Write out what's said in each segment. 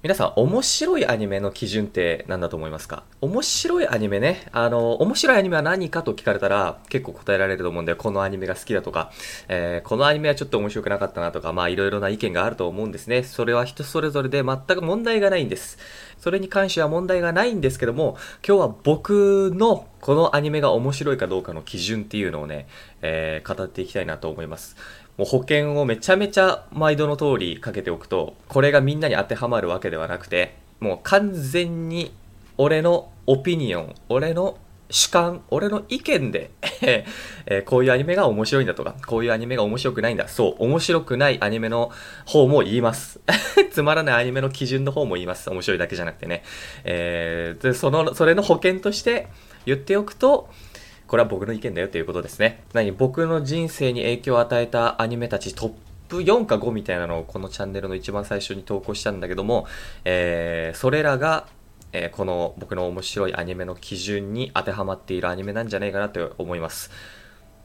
皆さん、面白いアニメの基準って何だと思いますか？面白いアニメね。あの、面白いアニメは何かと聞かれたら結構答えられると思うんで、このアニメが好きだとか、えー、このアニメはちょっと面白くなかったなとか、まあいろいろな意見があると思うんですね。それは人それぞれで全く問題がないんです。それに関しては問題がないんですけども、今日は僕のこのアニメが面白いかどうかの基準っていうのをね、えー、語っていきたいなと思います。もう保険をめちゃめちゃ毎度の通りかけておくと、これがみんなに当てはまるわけではなくて、もう完全に俺のオピニオン、俺の主観、俺の意見で え、こういうアニメが面白いんだとか、こういうアニメが面白くないんだ。そう、面白くないアニメの方も言います。つまらないアニメの基準の方も言います。面白いだけじゃなくてね。えー、で、その、それの保険として言っておくと、これは僕の意見だよということですね。何僕の人生に影響を与えたアニメたちトップ4か5みたいなのをこのチャンネルの一番最初に投稿したんだけども、えー、それらが、えー、この僕の面白いアニメの基準に当てはまっているアニメなんじゃないかなと思います。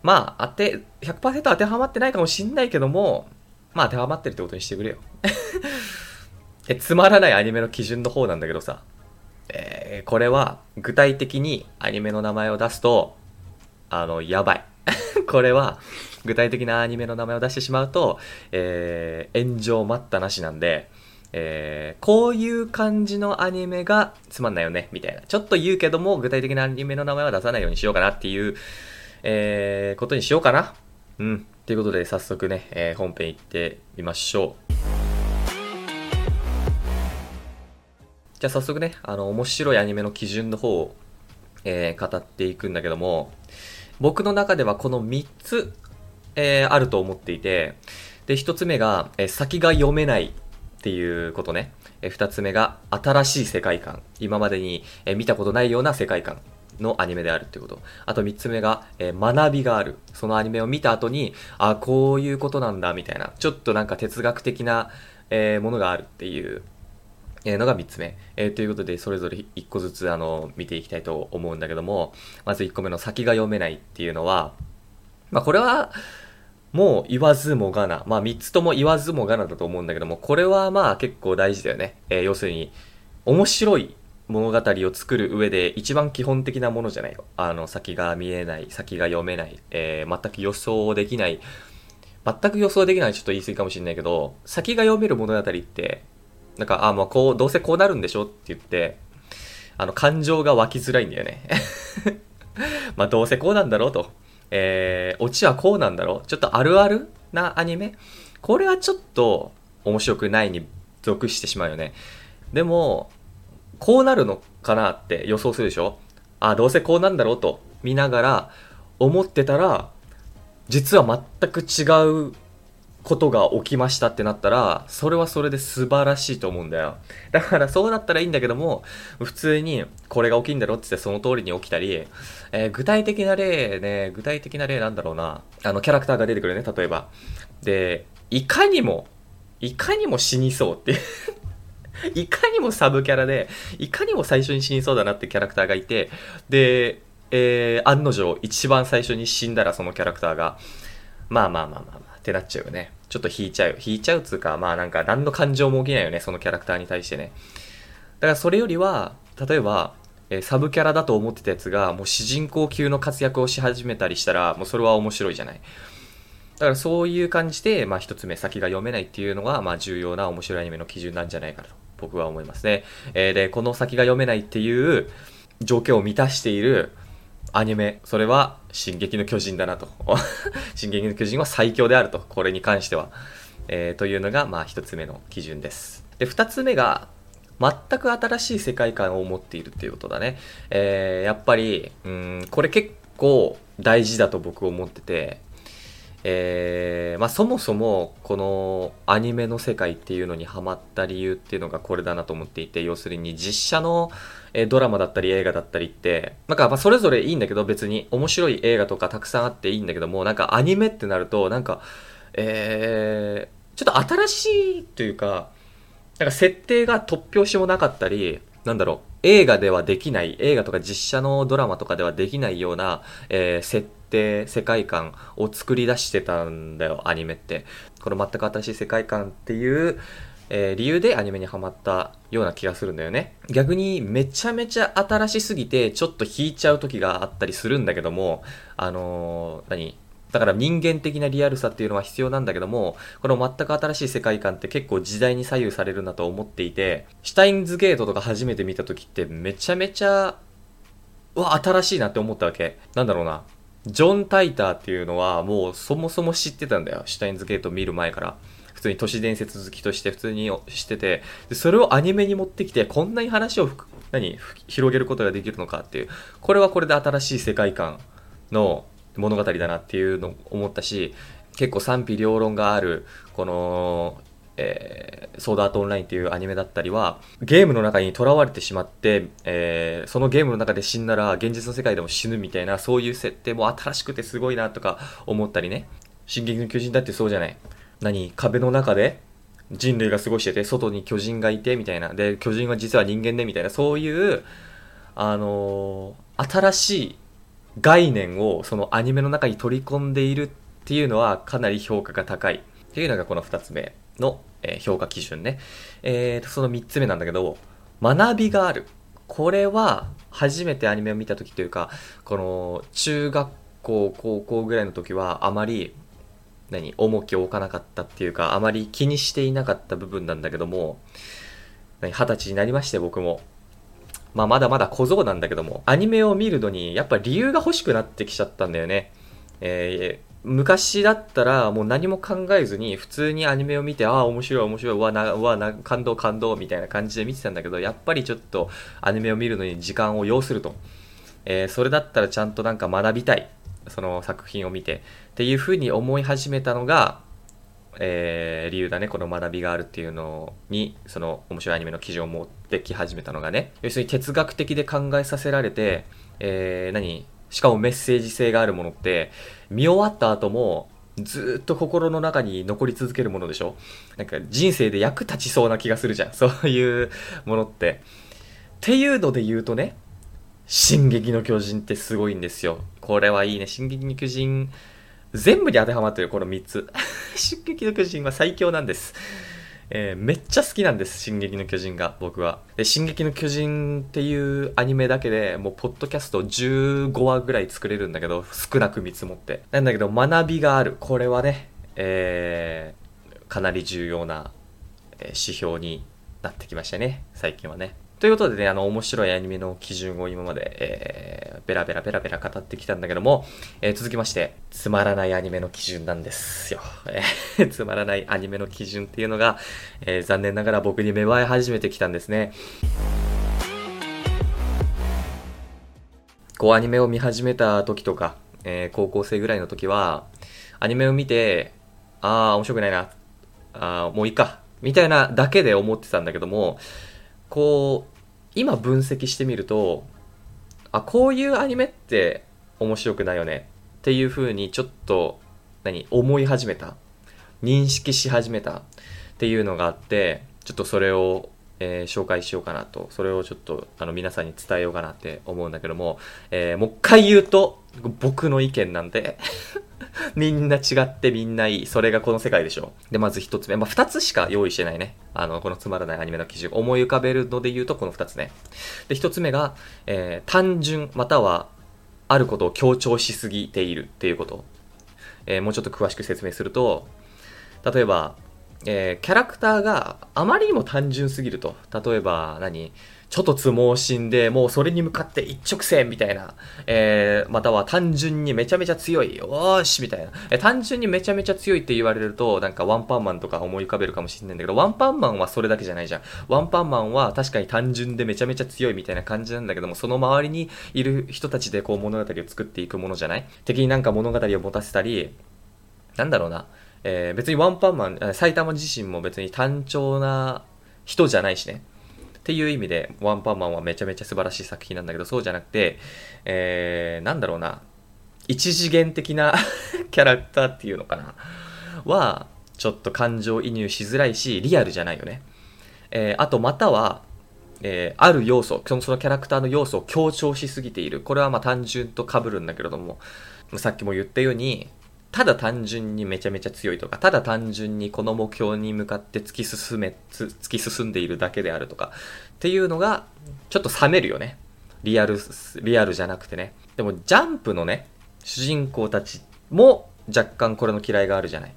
まあ、当て、100%当てはまってないかもしんないけども、まあ当てはまってるってことにしてくれよ。え、つまらないアニメの基準の方なんだけどさ、えー、これは具体的にアニメの名前を出すと、あの、やばい。これは、具体的なアニメの名前を出してしまうと、えー、炎上待ったなしなんで、えー、こういう感じのアニメがつまんないよね、みたいな。ちょっと言うけども、具体的なアニメの名前は出さないようにしようかなっていう、えー、ことにしようかな。うん。ということで、早速ね、えー、本編行ってみましょう。じゃあ早速ね、あの、面白いアニメの基準の方を、えー、語っていくんだけども、僕の中ではこの3つ、えー、あると思っていて、で、1つ目が、えー、先が読めないっていうことね。えー、2つ目が、新しい世界観。今までに、え、見たことないような世界観のアニメであるっていうこと。あと3つ目が、えー、学びがある。そのアニメを見た後に、あ、こういうことなんだ、みたいな。ちょっとなんか哲学的な、えー、ものがあるっていうえのが3つ目。えー、ということで、それぞれ1個ずつ、あの、見ていきたいと思うんだけども、まず1個目の先が読めないっていうのは、まあ、これは、もう言わずもがな。まあ、3つとも言わずもがなだと思うんだけども、これはまあ結構大事だよね。えー、要するに、面白い物語を作る上で一番基本的なものじゃないよ。あの、先が見えない、先が読めない、えー、全く予想できない、全く予想できないちょっと言い過ぎかもしれないけど、先が読める物語って、なんか、あ、まあこう、どうせこうなるんでしょって言って、あの、感情が湧きづらいんだよね。まあどうせこうなんだろうと。えー、オチはこうなんだろうちょっとあるあるなアニメこれはちょっと面白くないに属してしまうよね。でも、こうなるのかなって予想するでしょあ、どうせこうなんだろうと見ながら思ってたら、実は全く違うことが起きましたってなったら、それはそれで素晴らしいと思うんだよ。だからそうなったらいいんだけども、普通にこれが起きんだろって言ってその通りに起きたり、えー、具体的な例ね、具体的な例なんだろうな。あの、キャラクターが出てくるね、例えば。で、いかにも、いかにも死にそうってい かにもサブキャラで、いかにも最初に死にそうだなってキャラクターがいて、で、えー、案の定、一番最初に死んだらそのキャラクターが、まあまあまあまあまあ、ってなっちゃうよね。ちょっと引いちゃう。引いちゃうつうか、まあなんか何の感情も起きないよね、そのキャラクターに対してね。だからそれよりは、例えば、えサブキャラだと思ってたやつが、もう主人公級の活躍をし始めたりしたら、もうそれは面白いじゃない。だからそういう感じで、まあ一つ目、先が読めないっていうのが、まあ重要な面白いアニメの基準なんじゃないかと、僕は思いますね。えー、で、この先が読めないっていう状況を満たしている、アニメ、それは、進撃の巨人だなと。進撃の巨人は最強であると。これに関しては。えー、というのが、まあ、一つ目の基準です。で、二つ目が、全く新しい世界観を持っているっていうことだね。えー、やっぱり、うん、これ結構大事だと僕思ってて、えー、まあ、そもそもこのアニメの世界っていうのにハマった理由っていうのがこれだなと思っていて要するに実写のえドラマだったり映画だったりってなんかまあそれぞれいいんだけど別に面白い映画とかたくさんあっていいんだけどもなんかアニメってなるとなんかえー、ちょっと新しいというかなんか設定が突拍子もなかったりなんだろう映画ではできない映画とか実写のドラマとかではできないような、えー、設定世界観を作り出してたんだよ、アニメって。この全く新しい世界観っていうえー理由でアニメにハマったような気がするんだよね。逆にめちゃめちゃ新しすぎてちょっと引いちゃう時があったりするんだけども、あのー何？だから人間的なリアルさっていうのは必要なんだけども、この全く新しい世界観って結構時代に左右されるなと思っていて、シュタインズゲートとか初めて見た時ってめちゃめちゃ、うわ、新しいなって思ったわけ。なんだろうな。ジョン・タイターっていうのはもうそもそも知ってたんだよ。シュタインズゲート見る前から。普通に都市伝説好きとして普通に知ってて、でそれをアニメに持ってきて、こんなに話を何広げることができるのかっていう。これはこれで新しい世界観の物語だなっていうのを思ったし、結構賛否両論がある、この、えー、ソードアートオンラインっていうアニメだったりは、ゲームの中に囚われてしまって、えー、そのゲームの中で死んだら現実の世界でも死ぬみたいな、そういう設定も新しくてすごいなとか思ったりね。進撃の巨人だってそうじゃない。何壁の中で人類が過ごしてて、外に巨人がいて、みたいな。で、巨人は実は人間で、みたいな、そういう、あのー新しい概念をそのアニメの中に取り込んでいるっていうのはかなり評価が高いっていうのがこの2つ目の、え評価基準ね。えーと、その3つ目なんだけど、学びがある。これは初めてアニメを見た時というか、この中学校、高校ぐらいの時はあまり何重きを置かなかったっていうかあまり気にしていなかった部分なんだけども二十歳になりまして僕も。まあまだまだ小僧なんだけどもアニメを見るのにやっぱ理由が欲しくなってきちゃったんだよね。えー昔だったらもう何も考えずに普通にアニメを見てああ面白い面白いわなわな感動感動みたいな感じで見てたんだけどやっぱりちょっとアニメを見るのに時間を要すると、えーそれだったらちゃんとなんか学びたい。その作品を見て。っていうふうに思い始めたのが、えー理由だね。この学びがあるっていうのにその面白いアニメの基準を持ってき始めたのがね。要するに哲学的で考えさせられて、えー何？しかもメッセージ性があるものって見終わった後もずっと心の中に残り続けるものでしょ？なんか人生で役立ちそうな気がするじゃん。そういうものって。っていうので言うとね進撃の巨人ってすごいんですよ。これはいいね。進撃の巨人、全部に当てはまってる、この3つ。進撃の巨人は最強なんです。えーめっちゃ好きなんです、進撃の巨人が、僕は。で、進撃の巨人っていうアニメだけでもう、ポッドキャスト15話ぐらい作れるんだけど、少なく見積もって。なんだけど、学びがある。これはね、えーかなり重要なえ指標になってきましたね、最近はね。ということでね、あの、面白いアニメの基準を今まで、えー、ベラベラベラベラ語ってきたんだけども、えー続きまして、つまらないアニメの基準なんですよ。つまらないアニメの基準っていうのが、えー残念ながら僕に芽生え始めてきたんですね。こうアニメを見始めた時とか、えー高校生ぐらいの時は、アニメを見て、ああ、面白くないな。ああ、もういいか。みたいなだけで思ってたんだけども、こう、今分析してみると、あ、こういうアニメって面白くないよね。っていう風にちょっと、何、思い始めた。認識し始めた。っていうのがあって、ちょっとそれを、えー紹介しようかなと。それをちょっと、あの、皆さんに伝えようかなって思うんだけども、えーもう一回言うと、僕の意見なんで、みんな違ってみんないい。それがこの世界でしょ。で、まず一つ目。まあ、二つしか用意してないね。あの、このつまらないアニメの基準。思い浮かべるので言うとこの二つね。で、一つ目が、えー単純またはあることを強調しすぎているっていうこと。えーもうちょっと詳しく説明すると、例えば、えーキャラクターがあまりにも単純すぎると。例えば何、ちょっとつ盲信で、もうそれに向かって一直線みたいな。えーまたは単純にめちゃめちゃ強い。よーしみたいな。えー単純にめちゃめちゃ強いって言われると、なんかワンパンマンとか思い浮かべるかもしれないんだけど、ワンパンマンはそれだけじゃないじゃん。ワンパンマンは確かに単純でめちゃめちゃ強いみたいな感じなんだけども、その周りにいる人たちでこう物語を作っていくものじゃない？敵になんか物語を持たせたり、なんだろうな。えー別にワンパンマン、埼玉自身も別に単調な人じゃないしね。っていう意味で、ワンパンマンはめちゃめちゃ素晴らしい作品なんだけど、そうじゃなくて、えー、なんだろうな。一次元的な キャラクターっていうのかな。は、ちょっと感情移入しづらいし、リアルじゃないよね。えーあとまたは、えーある要素その、そのキャラクターの要素を強調しすぎている。これはまあ単純と被るんだけれども、さっきも言ったように、ただ単純にめちゃめちゃ強いとか、ただ単純にこの目標に向かって突き進め、突き進んでいるだけであるとか、っていうのが、ちょっと冷めるよね。リアル、リアルじゃなくてね。でも、ジャンプのね、主人公たちも若干これの嫌いがあるじゃない。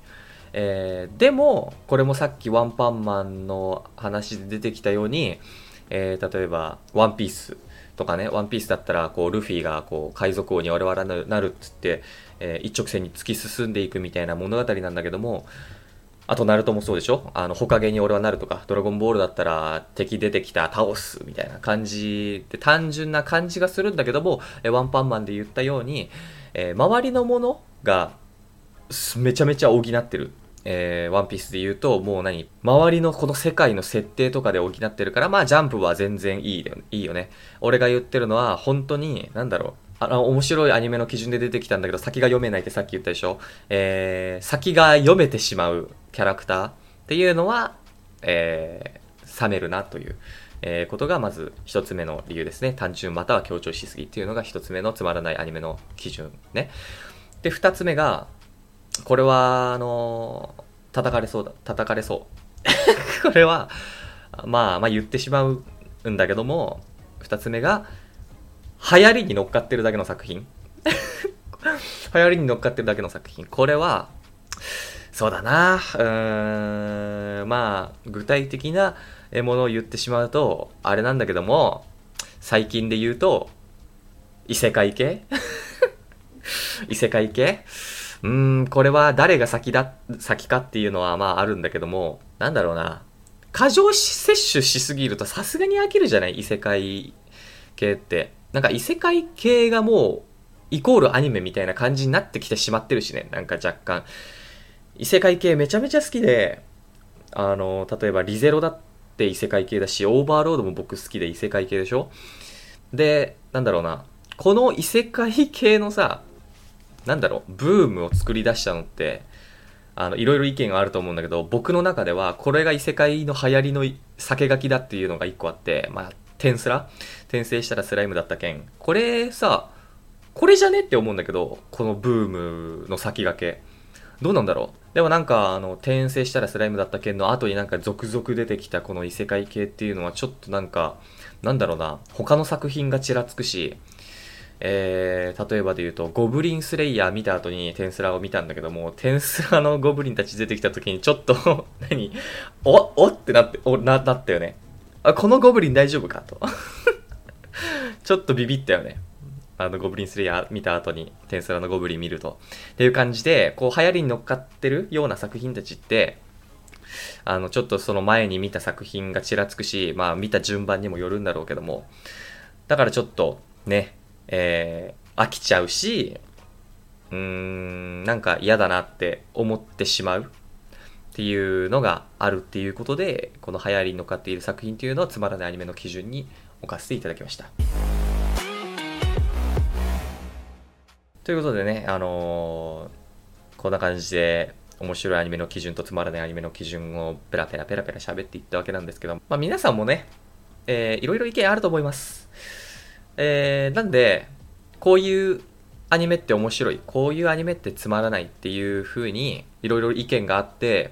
えー、でも、これもさっきワンパンマンの話で出てきたように、えー、例えば、ワンピースとかね、ワンピースだったら、こう、ルフィが、こう、海賊王に我々なるっつって、えー、一直線に突き進んでいくみたいな物語なんだけども、あと、ナルトもそうでしょ？あの、ほかげに俺はなるとか、ドラゴンボールだったら敵出てきた倒すみたいな感じで単純な感じがするんだけども、えワンパンマンで言ったように、えー、周りのものがめちゃめちゃ補ってる。えー、ワンピースで言うと、もう何？周りのこの世界の設定とかで補ってるから、まあジャンプは全然いいよいいよね。俺が言ってるのは、本当に、なんだろう？あの、面白いアニメの基準で出てきたんだけど、先が読めないってさっき言ったでしょ？えー、先が読めてしまうキャラクターっていうのは、えー、冷めるなという、えー、ことがまず一つ目の理由ですね。単純または強調しすぎっていうのが一つ目のつまらないアニメの基準ね。で、二つ目が、これは、あの叩かれそうだ。叩かれそう。これは、まあ、まあ言ってしまうんだけども、二つ目が、流行りに乗っかってるだけの作品。流行りに乗っかってるだけの作品。これは、そうだな。うーん、まあ、具体的なものを言ってしまうと、あれなんだけども、最近で言うと、異世界系？異世界系？うーん、これは誰が先だ、先かっていうのはまああるんだけども、なんだろうな。過剰摂取しすぎるとさすがに飽きるじゃない？異世界系って。なんか異世界系がもう、イコールアニメみたいな感じになってきてしまってるしね。なんか若干。異世界系めちゃめちゃ好きで、あの、例えばリゼロだって異世界系だし、オーバーロードも僕好きで異世界系でしょ？で、なんだろうな。この異世界系のさ、なんだろう、ブームを作り出したのって、あの、いろいろ意見があると思うんだけど、僕の中では、これが異世界の流行りの酒書きだっていうのが一個あって、まあ、転スラ転生したらスライムだった件。これさ、これじゃねって思うんだけど、このブームの先駆け。どうなんだろう？でもなんか、あの、転生したらスライムだった件の後になんか続々出てきたこの異世界系っていうのはちょっとなんか、なんだろうな、他の作品がちらつくし、えー、例えばで言うと、ゴブリンスレイヤー見た後にテンスラを見たんだけども、テンスラのゴブリンたち出てきた時にちょっと 何？おおってなって、おな、なったよね。あ、このゴブリン大丈夫かと。ちょっとビビったよね。あの、ゴブリンスレイヤー見た後に、テンスラのゴブリン見ると。っていう感じで、こう、流行りに乗っかってるような作品たちって、あの、ちょっとその前に見た作品がちらつくし、まあ、見た順番にもよるんだろうけども、だからちょっと、ね、えー、飽きちゃうし、うーん、なんか嫌だなって思ってしまうっていうのがあるっていうことで、この流行りに乗っかっている作品っていうのはつまらないアニメの基準に置かせていただきました。ということでね、あのー、こんな感じで面白いアニメの基準とつまらないアニメの基準をペラペラペラペラ喋っていったわけなんですけど、まあ皆さんもね、えー、いろいろ意見あると思います。えー、なんで、こういうアニメって面白い、こういうアニメってつまらないっていう風にいろいろ意見があって、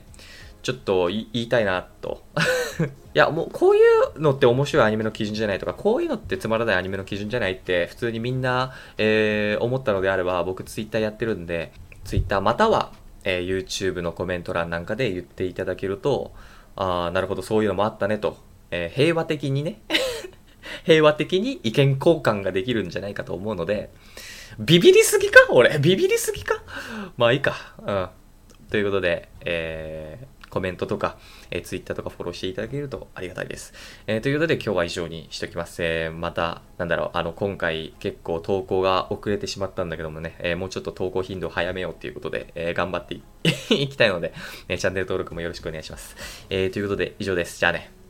ちょっと言いたいなと。いや、もうこういうのって面白いアニメの基準じゃないとか、こういうのってつまらないアニメの基準じゃないって普通にみんな、えー、思ったのであれば、僕ツイッターやってるんで、ツイッターまたは、えー、YouTube のコメント欄なんかで言っていただけると、ああ、なるほど、そういうのもあったねと、えー、平和的にね 平和的に意見交換ができるんじゃないかと思うので、ビビりすぎか？俺、ビビりすぎか？まあいいか。うん。ということで、えー、コメントとか、えー、ツイッターとかフォローしていただけるとありがたいです。えー、ということで今日は以上にしておきます。えー、また、なんだろう、あの、今回結構投稿が遅れてしまったんだけどもね、え、もうちょっと投稿頻度を早めようっていうことで、え、頑張っていきたいので、え、チャンネル登録もよろしくお願いします。え、ということで以上です。じゃあね。